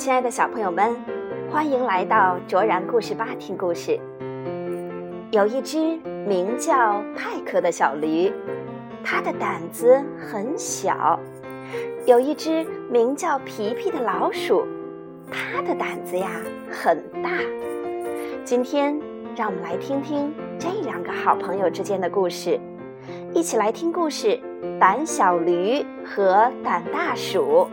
亲爱的小朋友们，欢迎来到卓然故事吧听故事。有一只名叫派克的小驴，它的胆子很小；有一只名叫皮皮的老鼠，它的胆子呀很大。今天，让我们来听听这两个好朋友之间的故事，一起来听故事：胆小驴和胆大鼠。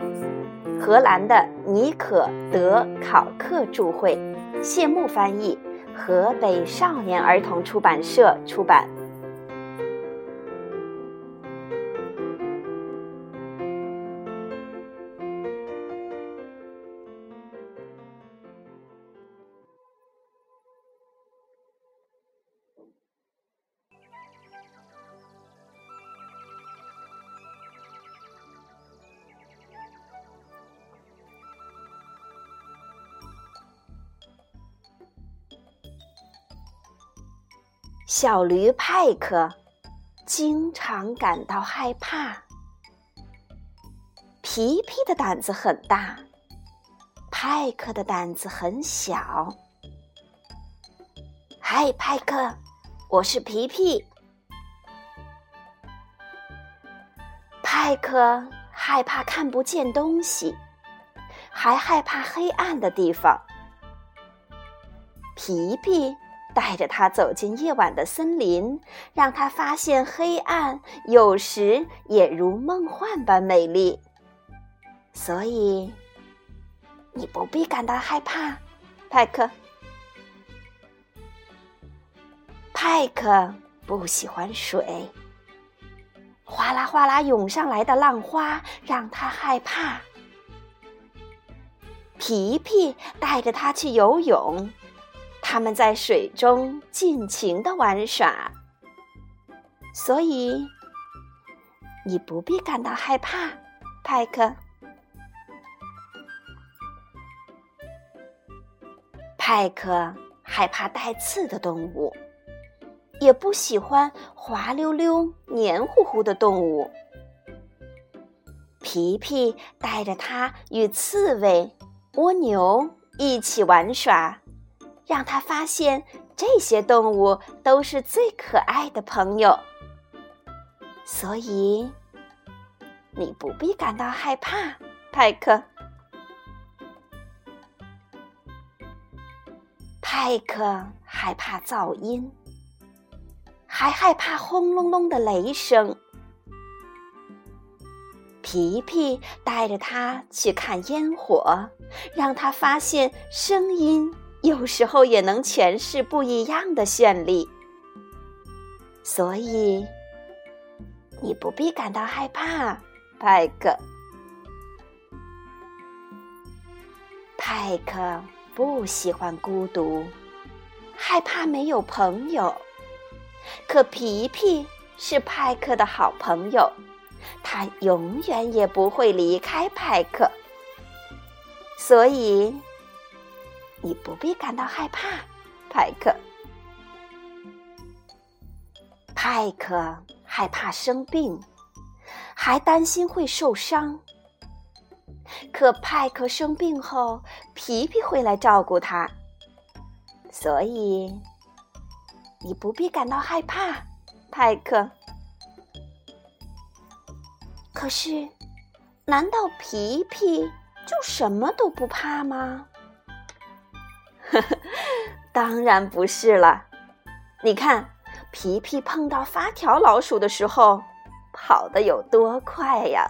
荷兰的尼可德考克著会，谢幕翻译，河北少年儿童出版社出版。小驴派克经常感到害怕。皮皮的胆子很大，派克的胆子很小。嗨，派克，我是皮皮。派克害怕看不见东西，还害怕黑暗的地方。皮皮。带着他走进夜晚的森林，让他发现黑暗有时也如梦幻般美丽。所以，你不必感到害怕，派克。派克不喜欢水，哗啦哗啦涌上来的浪花让他害怕。皮皮带着他去游泳。他们在水中尽情的玩耍，所以你不必感到害怕，派克。派克害怕带刺的动物，也不喜欢滑溜溜、黏糊糊的动物。皮皮带着他与刺猬、蜗牛一起玩耍。让他发现这些动物都是最可爱的朋友，所以你不必感到害怕，派克。派克害怕噪音，还害怕轰隆隆的雷声。皮皮带着他去看烟火，让他发现声音。有时候也能诠释不一样的绚丽，所以你不必感到害怕，派克。派克不喜欢孤独，害怕没有朋友。可皮皮是派克的好朋友，他永远也不会离开派克，所以。你不必感到害怕，派克。派克害怕生病，还担心会受伤。可派克生病后，皮皮会来照顾他，所以你不必感到害怕，派克。可是，难道皮皮就什么都不怕吗？呵呵，当然不是了。你看，皮皮碰到发条老鼠的时候，跑得有多快呀！